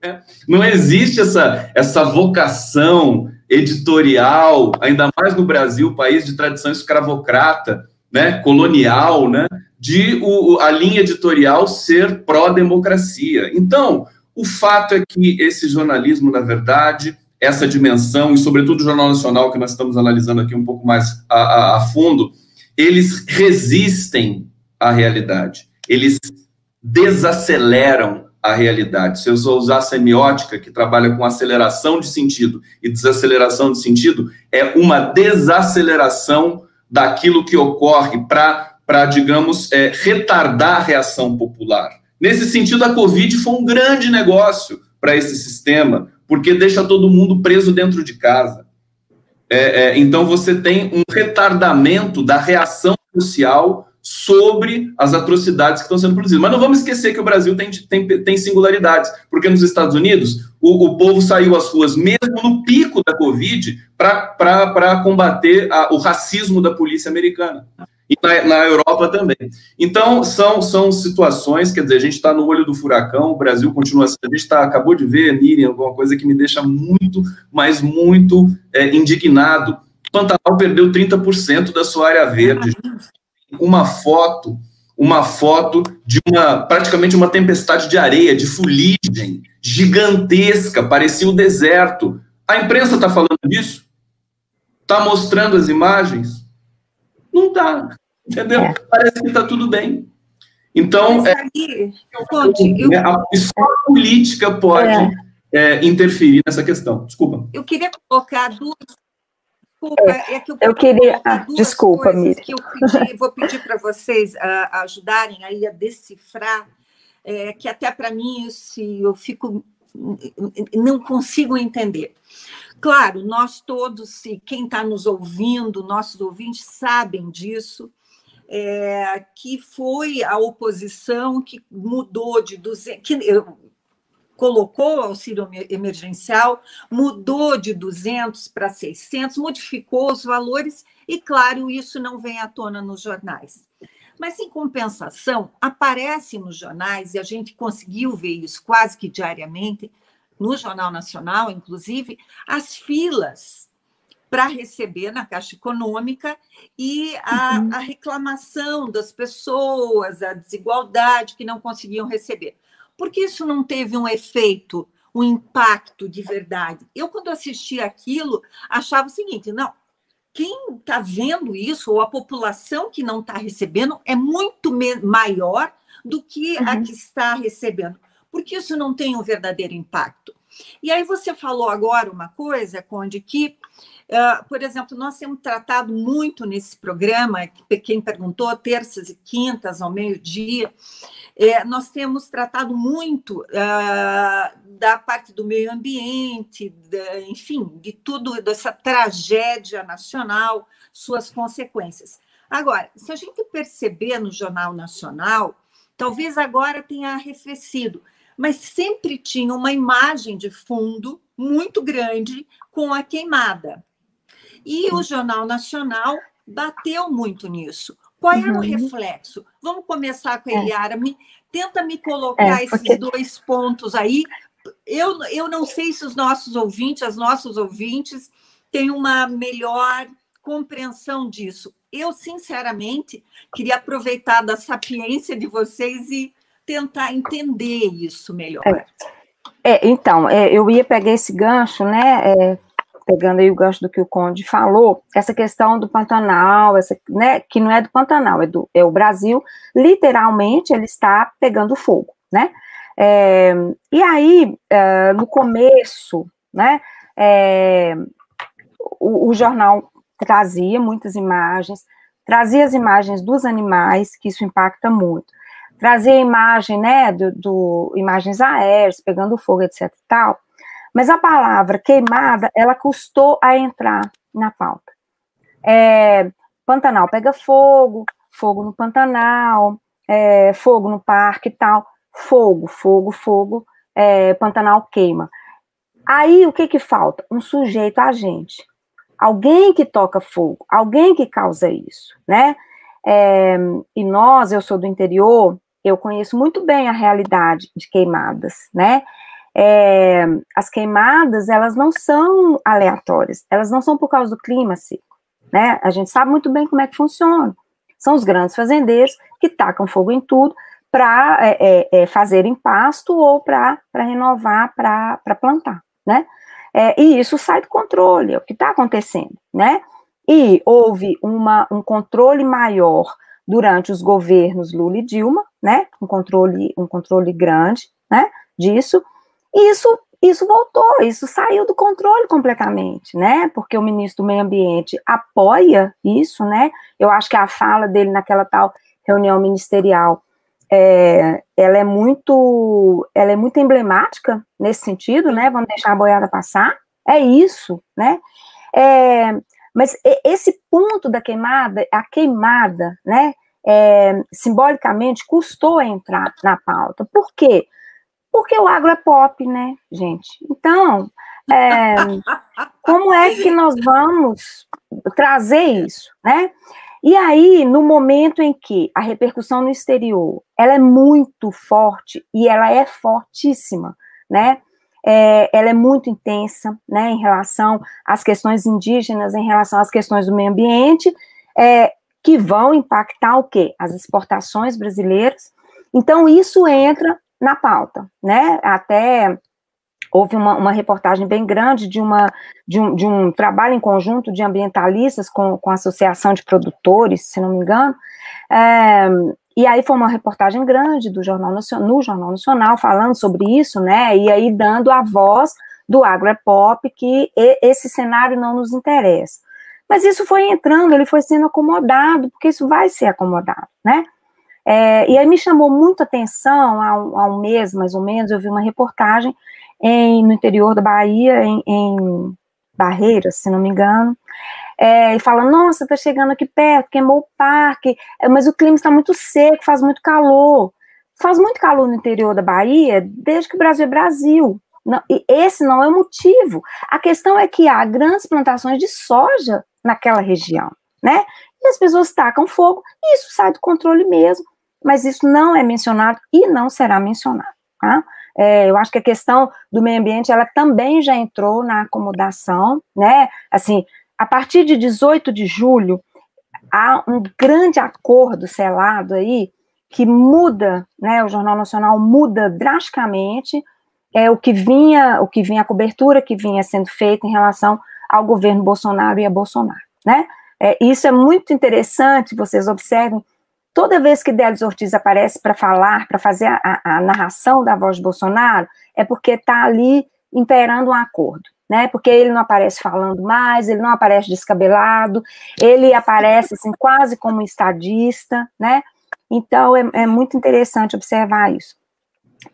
Né? Não existe essa, essa vocação editorial, ainda mais no Brasil, país de tradição escravocrata, né, colonial, né, de o, a linha editorial ser pró-democracia. Então, o fato é que esse jornalismo, na verdade, essa dimensão, e sobretudo o Jornal Nacional, que nós estamos analisando aqui um pouco mais a, a, a fundo, eles resistem à realidade, eles desaceleram a realidade. Se eu usar semiótica, que trabalha com aceleração de sentido e desaceleração de sentido, é uma desaceleração daquilo que ocorre para, digamos, é, retardar a reação popular. Nesse sentido, a Covid foi um grande negócio para esse sistema, porque deixa todo mundo preso dentro de casa. É, é, então, você tem um retardamento da reação social sobre as atrocidades que estão sendo produzidas. Mas não vamos esquecer que o Brasil tem, tem, tem singularidades, porque nos Estados Unidos o, o povo saiu às ruas, mesmo no pico da Covid, para combater a, o racismo da polícia americana. E na, na, Europa também. Então, são, são situações, quer dizer, a gente está no olho do furacão, o Brasil continua. A gente tá, acabou de ver, Miriam, alguma coisa que me deixa muito, mas muito é, indignado. Pantanal perdeu 30% da sua área verde uma foto, uma foto de uma praticamente uma tempestade de areia, de fuligem gigantesca, parecia o deserto. A imprensa está falando disso? Está mostrando as imagens? Não está, entendeu? É. Parece que está tudo bem. Então, é, aí, eu, a, só a política pode é. É, interferir nessa questão. Desculpa. Eu queria colocar duas Desculpa, é, é que eu, eu queria. Ah, desculpa, Miriam. Que eu pedi, vou pedir para vocês uh, ajudarem aí a decifrar, é, que até para mim se eu fico não consigo entender. Claro, nós todos, e quem está nos ouvindo, nossos ouvintes sabem disso, é, que foi a oposição que mudou de 200, que, colocou o auxílio emergencial, mudou de 200 para 600, modificou os valores e, claro, isso não vem à tona nos jornais. Mas, em compensação, aparece nos jornais, e a gente conseguiu ver isso quase que diariamente, no Jornal Nacional, inclusive, as filas para receber na Caixa Econômica e a, uhum. a, reclamação das pessoas, a desigualdade que não conseguiam receber. Por que isso não teve um efeito, um impacto de verdade? Eu, quando assisti aquilo, achava o seguinte: não, quem está vendo isso, ou a população que não está recebendo, é muito maior do que uhum. a que está recebendo. Porque isso não tem um verdadeiro impacto. E aí você falou agora uma coisa, Conde, que, uh, por exemplo, nós temos tratado muito nesse programa, quem perguntou, terças e quintas ao meio-dia, é, nós temos tratado muito uh, da parte do meio ambiente, da, enfim, de tudo, dessa tragédia nacional, suas consequências. Agora, se a gente perceber no Jornal Nacional, talvez agora tenha arrefecido, mas sempre tinha uma imagem de fundo muito grande com a queimada. E o Jornal Nacional bateu muito nisso. Qual era uhum. o reflexo? Vamos começar com a é. Eliara. Me, tenta me colocar é, porque... esses dois pontos aí. Eu, eu não sei se os nossos ouvintes, as nossas ouvintes, têm uma melhor compreensão disso. Eu, sinceramente, queria aproveitar da sapiência de vocês e tentar entender isso melhor. É, é então, é, eu ia pegar esse gancho, né, é, pegando aí o gancho do que o Conde falou, essa questão do Pantanal, essa, né, que não é do Pantanal, é, do, é o Brasil, literalmente ele está pegando fogo, né? É, e aí, é, no começo, né, é, o, o, jornal trazia muitas imagens, trazia as imagens dos animais, que isso impacta muito, trazia imagem, né, do, do imagens aéreas, pegando fogo, etc e tal, mas a palavra queimada, ela custou a entrar na pauta. É, Pantanal pega fogo, fogo no Pantanal, é, fogo no parque e tal. Fogo, fogo, fogo, é, Pantanal queima. Aí o que que falta? Um sujeito agente. Alguém que toca fogo, alguém que causa isso, né? É, e nós, eu sou do interior, eu conheço muito bem a realidade de queimadas, né? é, as queimadas, elas não são aleatórias, elas não são por causa do clima seco, né? A gente sabe muito bem como é que funciona. São os grandes fazendeiros que tacam fogo em tudo para é, é, é, pasto ou para renovar, para plantar, né? É, e isso sai do controle, é o que está acontecendo, né? E houve uma, um controle maior durante os governos Lula e Dilma, né? Um controle, um controle grande, né? Disso, e isso, isso voltou, isso saiu do controle completamente, né? Porque o ministro do Meio Ambiente apoia isso, né? Eu acho que a fala dele naquela tal reunião ministerial é, ela é muito ela é muito emblemática nesse sentido, né? Vamos deixar a boiada passar. É isso, né? é, mas esse ponto da queimada, a queimada, né, é, simbolicamente custou entrar na pauta. Por quê? Porque o agro é pop, né, gente? Então, é, como é que nós vamos trazer isso, né? E aí, no momento em que a repercussão no exterior, ela é muito forte e ela é fortíssima, né? É, ela é muito intensa, né, em relação às questões indígenas, em relação às questões do meio ambiente, é, que vão impactar o quê? As exportações brasileiras. Então, isso entra na pauta, né? Até houve uma, uma, reportagem bem grande de, uma, de, um, de um trabalho em conjunto de ambientalistas com, com a Associação de Produtores, se não me engano, é, e aí foi uma reportagem grande do Jornal Nacional, no Jornal Nacional, falando sobre isso, né, e aí dando a voz do agropop que esse cenário não nos interessa. Mas isso foi entrando, ele foi sendo acomodado, porque isso vai ser acomodado, né? É, e aí me chamou muito atenção, há um, há um, mês mais ou menos, eu vi uma reportagem em, no interior da Bahia, em, em Barreiras, se não me engano, é, e fala, nossa, tá chegando aqui perto, queimou o parque, é, mas o clima está muito seco, faz muito calor. Faz muito calor no interior da Bahia desde que o Brasil é Brasil. Não, e esse não é o motivo. A questão é que há grandes plantações de soja naquela região, né? E as pessoas tacam fogo, e isso sai do controle mesmo, mas isso não é mencionado e não será mencionado, tá? É, eu acho que a questão do meio ambiente, ela também já entrou na acomodação, né? Assim, a partir de 18 de julho, há um grande acordo selado aí que muda, né? O Jornal Nacional muda drasticamente é o que vinha, o que vinha a cobertura que vinha sendo feita em relação ao governo Bolsonaro e a Bolsonaro, né? É, isso é muito interessante, vocês observem Toda vez que Délis Ortiz aparece para falar, para fazer a, a, narração da voz de Bolsonaro, é porque está ali imperando um acordo, né? Porque ele não aparece falando mais, ele não aparece descabelado, ele aparece assim quase como um estadista, né? Então é, é muito interessante observar isso.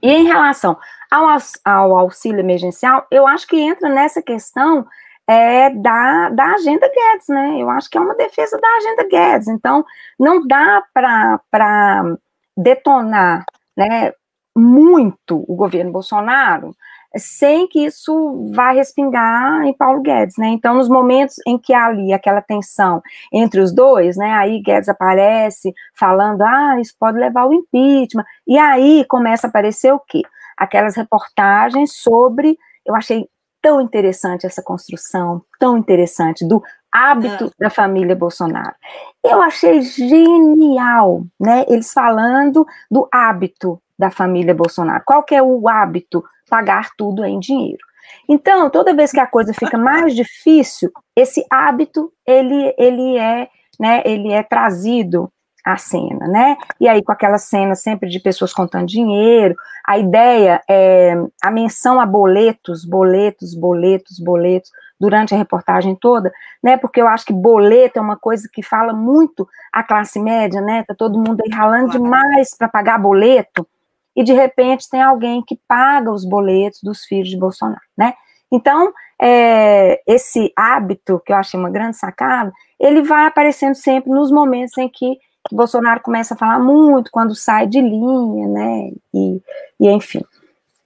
E em relação ao, ao auxílio emergencial, eu acho que entra nessa questão é da, da agenda Guedes, né? Eu acho que é uma defesa da agenda Guedes. Então, não dá para detonar né, muito o governo Bolsonaro sem que isso vá respingar em Paulo Guedes, né? Então, nos momentos em que há ali aquela tensão entre os dois, né? Aí Guedes aparece falando, ah, isso pode levar ao impeachment, e aí começa a aparecer o quê? Aquelas reportagens sobre, eu achei tão interessante essa construção, tão interessante, do hábito é. da família Bolsonaro. Eu achei genial, né? Eles falando do hábito da família Bolsonaro. Qual que é o hábito? Pagar tudo em dinheiro. Então, toda vez que a coisa fica mais difícil, esse hábito ele, ele é, né, ele é trazido a cena, né? E aí, com aquela cena sempre de pessoas contando dinheiro, a ideia é a menção a boletos, boletos, boletos, boletos, durante a reportagem toda, né? Porque eu acho que boleto é uma coisa que fala muito a classe média, né? Tá todo mundo aí ralando demais para pagar boleto, e de repente tem alguém que paga os boletos dos filhos de Bolsonaro, né? Então, é, esse hábito, que eu achei uma grande sacada, ele vai aparecendo sempre nos momentos em que que Bolsonaro começa a falar muito quando sai de linha, né? E, e enfim.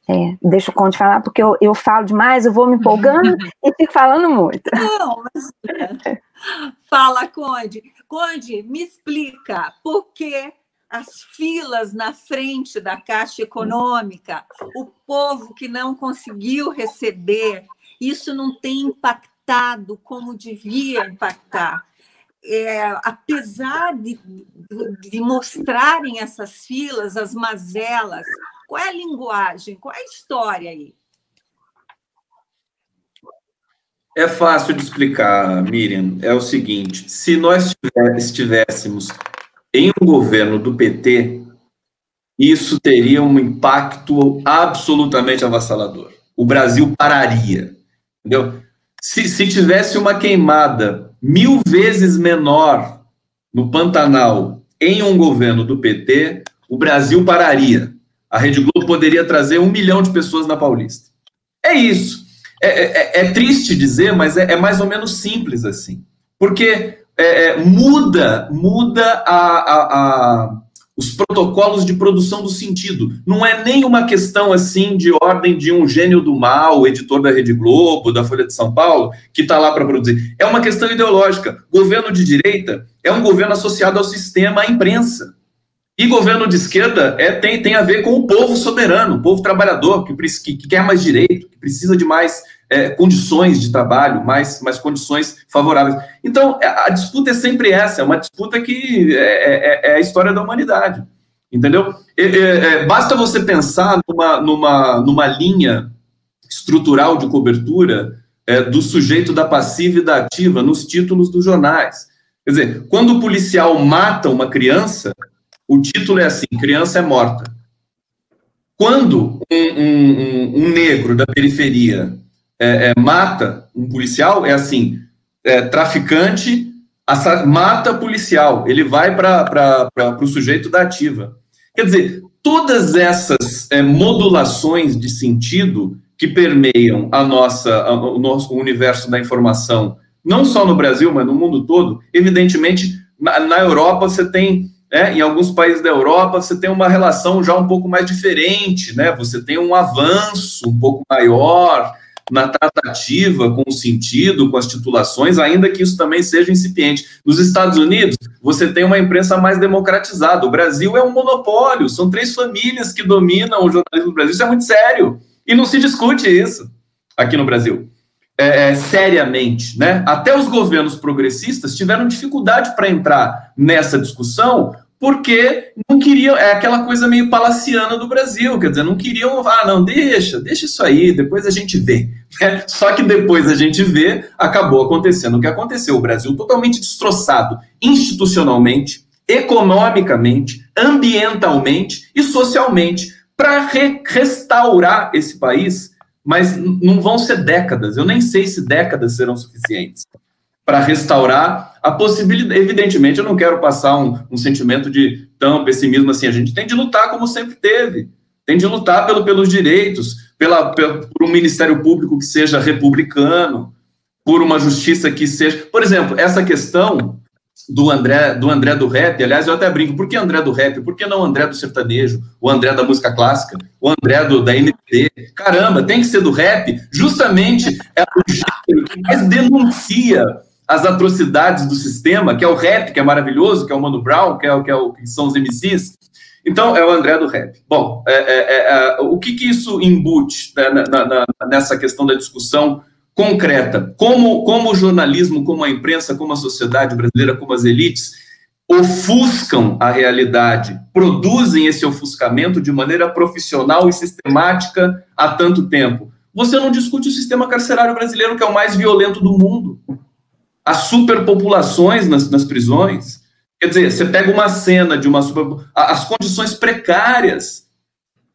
É, deixa o Conde falar, porque eu, eu falo demais, eu vou me empolgando e fico falando muito. Não, mas... Fala, Conde. Conde, me explica por que as filas na frente da Caixa Econômica, o povo que não conseguiu receber, isso não tem impactado como devia impactar é, apesar de, de mostrarem essas filas, as mazelas, qual é a linguagem, qual é a história aí? É fácil de explicar, Miriam. É o seguinte: se nós estivéssemos em um governo do PT, isso teria um impacto absolutamente avassalador. O Brasil pararia, entendeu? Se, se tivesse uma queimada mil vezes menor no Pantanal em um governo do PT, o Brasil pararia. A Rede Globo poderia trazer um milhão de pessoas na Paulista. É isso. É, é, é triste dizer, mas é, é, mais ou menos simples assim. Porque é, muda, muda a, a, a os protocolos de produção do sentido. Não é nem uma questão assim de ordem de um gênio do mal, editor da Rede Globo, da Folha de São Paulo, que está lá para produzir. É uma questão ideológica. Governo de direita é um governo associado ao sistema, à imprensa. E governo de esquerda é, tem, tem a ver com o povo soberano, o povo trabalhador, que, que, que quer mais direito, que precisa de mais é, condições de trabalho, mais, mais condições favoráveis. Então, é, a disputa é sempre essa, é uma disputa que é, é, é a história da humanidade, entendeu? É, basta você pensar numa, numa, numa linha estrutural de cobertura do sujeito da passiva e da ativa nos títulos dos jornais. Quer dizer, quando o policial mata uma criança, o título é assim: criança é morta. Quando um, um, um, negro da periferia é, é, mata um policial, é assim: é, traficante mata policial, ele vai para o sujeito da ativa. Quer dizer, todas essas é, modulações de sentido que permeiam a nossa, o nosso universo da informação, não só no Brasil, mas no mundo todo, evidentemente, na, na Europa você tem é, em alguns países da Europa você tem uma relação já um pouco mais diferente, né? Você tem um avanço um pouco maior, na tratativa com o sentido, com as titulações, ainda que isso também seja incipiente. Nos Estados Unidos, você tem uma imprensa mais democratizada. O Brasil é um monopólio, são três famílias que dominam o jornalismo do Brasil. Isso é muito sério. E não se discute isso aqui no Brasil. É, é seriamente, né? Até os governos progressistas tiveram dificuldade para entrar nessa discussão, porque não queriam, é aquela coisa meio palaciana do Brasil, quer dizer, não queriam, ah, não, deixa, deixa isso aí, depois a gente vê. É, só que depois a gente vê, acabou acontecendo o que aconteceu. O Brasil totalmente destroçado institucionalmente, economicamente, ambientalmente e socialmente, para re restaurar esse país, mas não vão ser décadas, eu nem sei se décadas serão suficientes para restaurar a possibilidade. Evidentemente, eu não quero passar um, um, sentimento de tão pessimismo assim. A gente tem de lutar como sempre teve. Tem de lutar pelo, pelos direitos, pela, pelo, por um Ministério Público que seja republicano, por uma justiça que seja. Por exemplo, essa questão do André do André do rap, aliás, eu até brinco, por que André do rap? Por que não André do sertanejo? O André da música clássica? O André do, da MPB? Caramba, tem que ser do rap, justamente é o gênero que mais denuncia as atrocidades do sistema, que é o rap, que é maravilhoso, que é o Mano Brown, que, é, que, é o, que são os MCs. Então, é o André do rap. Bom, é, é, é, o que, que isso embute né, na, na, nessa questão da discussão concreta? Como, como o jornalismo, como a imprensa, como a sociedade brasileira, como as elites ofuscam a realidade, produzem esse ofuscamento de maneira profissional e sistemática há tanto tempo. Você não discute o sistema carcerário brasileiro, que é o mais violento do mundo as superpopulações nas, nas prisões. Quer dizer, você pega uma cena de uma super, as condições precárias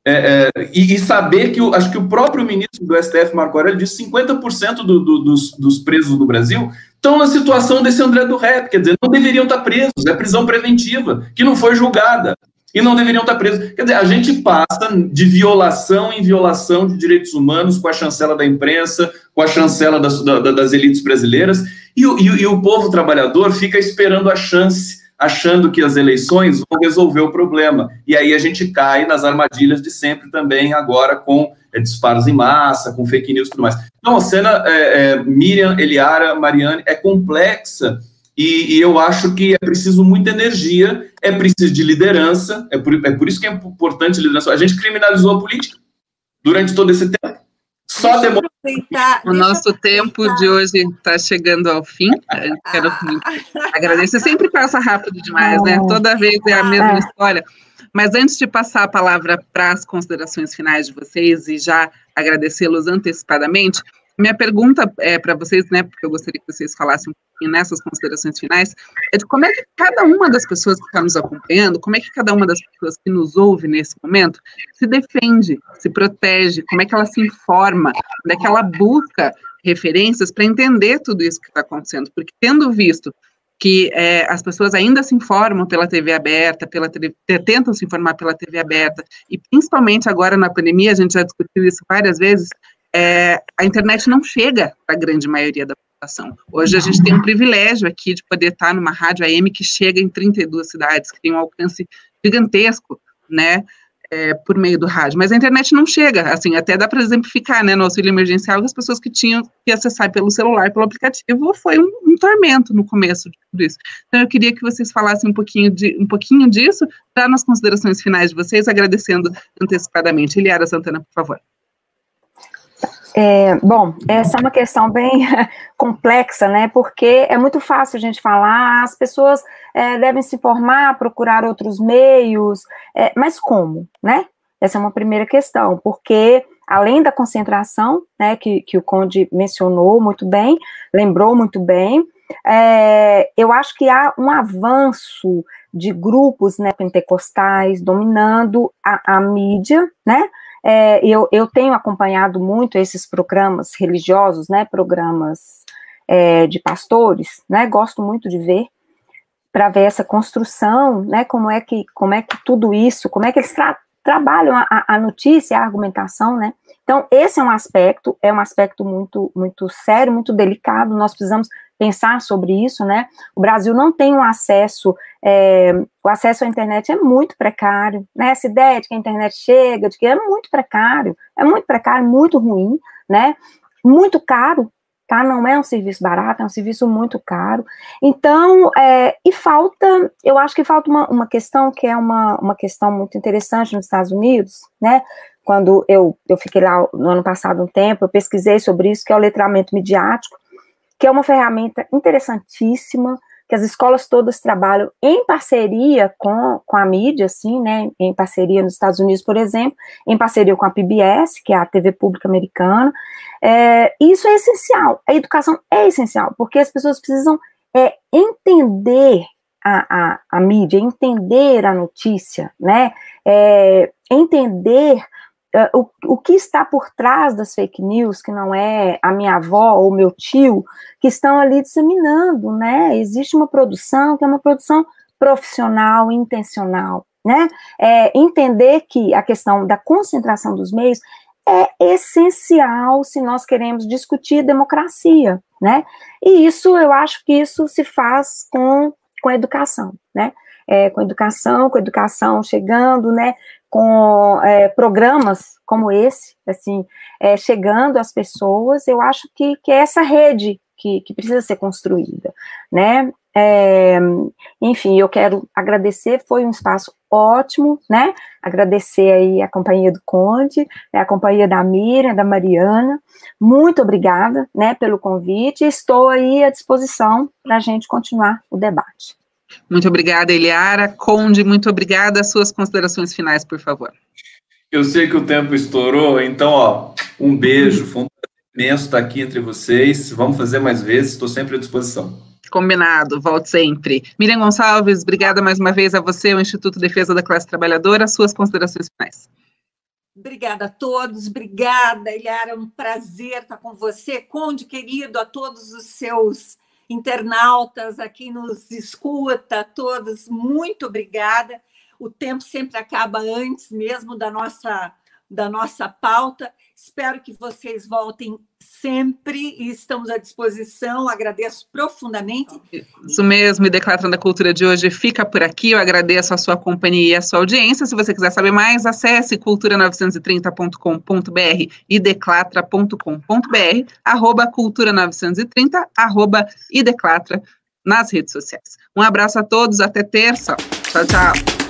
é, é, e, e, saber que o, acho que o próprio ministro do STF, Marco Aurélio, disse 50% do, do, dos, dos presos no Brasil estão na situação desse André do Rep, quer dizer, não deveriam estar presos, é prisão preventiva, que não foi julgada e não deveriam estar presos. Quer dizer, a gente passa de violação em violação de direitos humanos com a chancela da imprensa, com a chancela das, da, das elites brasileiras, e e, e o povo trabalhador fica esperando a chance, achando que as eleições vão resolver o problema. E aí a gente cai nas armadilhas de sempre também, agora com é, disparos em massa, com fake news e tudo mais. Então, a cena, é, é, Miriam, Eliara, Mariane, é complexa e, e, eu acho que é preciso muita energia, é preciso de liderança, é por, é por isso que é importante a liderança. A gente criminalizou a política durante todo esse tempo. Só O nosso tempo de hoje está chegando ao fim. Eu quero muito agradecer. Sempre passa rápido demais, né? Toda vez é a mesma história. Mas antes de passar a palavra para as considerações finais de vocês e já agradecê-los antecipadamente, minha pergunta é para vocês, né, porque eu gostaria que vocês falassem um pouquinho nessas considerações finais, é de como é que cada uma das pessoas que está nos acompanhando, como é que cada uma das pessoas que nos ouve nesse momento se defende, se protege, como é que ela se informa, como é que ela busca referências para entender tudo isso que está acontecendo, porque tendo visto que é, as pessoas ainda se informam pela TV aberta, pela tentam se informar pela TV aberta, e principalmente agora na pandemia, a gente já discutiu isso várias vezes, é, a internet não chega para a grande maioria da população. Hoje a gente tem um privilégio aqui de poder estar numa rádio AM que chega em 32 cidades, que tem um alcance gigantesco, né? é, por meio do rádio, mas a internet não chega, assim, até dá para exemplificar, né, no auxílio emergencial, as pessoas que tinham que acessar pelo celular, pelo aplicativo, foi um, um tormento no começo de tudo isso. Então, eu queria que vocês falassem um pouquinho, de, um pouquinho disso, já nas considerações finais de vocês, agradecendo antecipadamente. Eliara Santana, por favor. É, bom, essa é uma questão bem complexa, né? Porque é muito fácil a gente falar, as pessoas é, devem se informar, procurar outros meios, é, mas como, né? Essa é uma primeira questão, porque além da concentração, né, que, que o Conde mencionou muito bem, lembrou muito bem, é, eu acho que há um avanço de grupos né, pentecostais dominando a, a mídia, né? É, eu, eu tenho acompanhado muito esses programas religiosos, né, programas é, de pastores, né, gosto muito de ver, para ver essa construção, né, como é que, como é que tudo isso, como é que eles tra trabalham a, a notícia, a argumentação, né, então esse é um aspecto, é um aspecto muito, muito sério, muito delicado, nós precisamos pensar sobre isso, né? O Brasil não tem um acesso, é, o acesso à internet é muito precário, né? Essa ideia de que a internet chega, de que é muito precário, é muito precário, muito ruim, né? Muito caro, tá? Não é um serviço barato, é um serviço muito caro. Então, é, e falta, eu acho que falta uma, uma questão que é uma, uma questão muito interessante nos Estados Unidos, né? Quando eu, eu fiquei lá no ano passado um tempo, eu pesquisei sobre isso, que é o letramento midiático, que é uma ferramenta interessantíssima, que as escolas todas trabalham em parceria com, com a mídia, assim, né, em parceria nos Estados Unidos, por exemplo, em parceria com a PBS, que é a TV pública americana, é, isso é essencial, a educação é essencial, porque as pessoas precisam é, entender a, a, a mídia, entender a notícia, né, é, entender o, o que está por trás das fake news, que não é a minha avó ou meu tio, que estão ali disseminando, né? Existe uma produção que é uma produção profissional, intencional, né? É, entender que a questão da concentração dos meios é essencial se nós queremos discutir democracia, né? E isso, eu acho que isso se faz com, com educação, né? É, com educação, com educação chegando, né? com é, programas como esse, assim, é, chegando às pessoas, eu acho que, que é essa rede que, que precisa ser construída, né? É, enfim, eu quero agradecer, foi um espaço ótimo, né? Agradecer aí a companhia do Conde, né, a companhia da Miriam, da Mariana, muito obrigada, né, pelo convite, estou aí à disposição para a gente continuar o debate. Muito obrigada, Eliara. Conde, muito obrigada. As suas considerações finais, por favor. Eu sei que o tempo estourou, então, ó, um beijo, foi um imenso estar aqui entre vocês. Vamos fazer mais vezes, estou sempre à disposição. Combinado, volte sempre. Miriam Gonçalves, obrigada mais uma vez a você, o Instituto Defesa da Classe Trabalhadora. Suas considerações finais. Obrigada a todos, obrigada, Eliara, é um prazer estar com você. Conde, querido, a todos os seus internautas, aqui nos escuta, todos, muito obrigada. O tempo sempre acaba antes mesmo da nossa da nossa pauta. Espero que vocês voltem sempre e estamos à disposição. Agradeço profundamente. Isso mesmo, e Declarando a Cultura de hoje fica por aqui. Eu agradeço a sua companhia e a sua audiência. Se você quiser saber mais, acesse cultura930.com.br e declatra.com.br, arroba cultura930, arroba e declatra nas redes sociais. Um abraço a todos, até terça. Tchau, tchau.